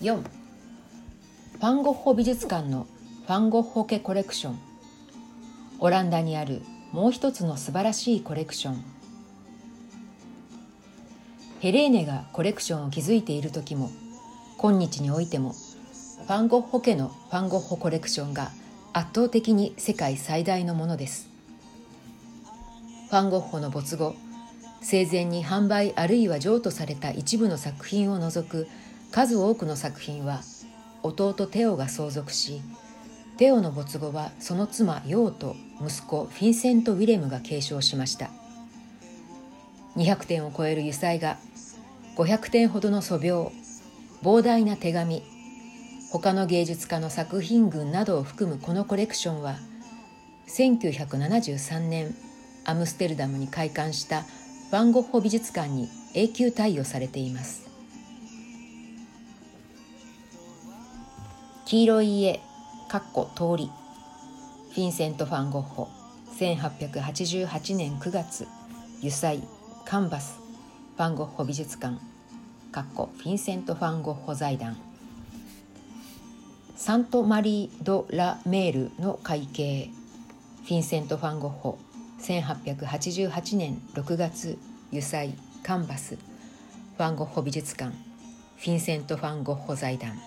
4ファンゴッホ美術館のファンゴッホ家コレクション。オランダにあるもう一つの素晴らしいコレクション。ヘレーネがコレクションを築いている時も今日においてもファンゴッホ家のファンゴッホコレクションが圧倒的に世界最大のものです。ファンゴッホの没後生前に販売あるいは譲渡された一部の作品を除く数多くの作品は弟テオが相続しテオの没後はその妻ヨーと息子フィンセント・ウィレムが継承しました。200点を超える油彩画500点ほどの素描膨大な手紙他の芸術家の作品群などを含むこのコレクションは1973年アムステルダムに開館したファンゴッホ美術館に永久貸与されています。黄色い家かっこ通り。フィンセント・ファン・ゴッホ。1888年9月。油彩カンバス。ファン・ゴッホ美術館。かっこフィンセント・ファン・ゴッホ財団。サント・マリー・ド・ラ・メールの会計。フィンセント・ファン・ゴッホ。1888年6月。油彩カンバス。ファン・ゴッホ美術館。フィンセント・ファン・ゴッホ財団。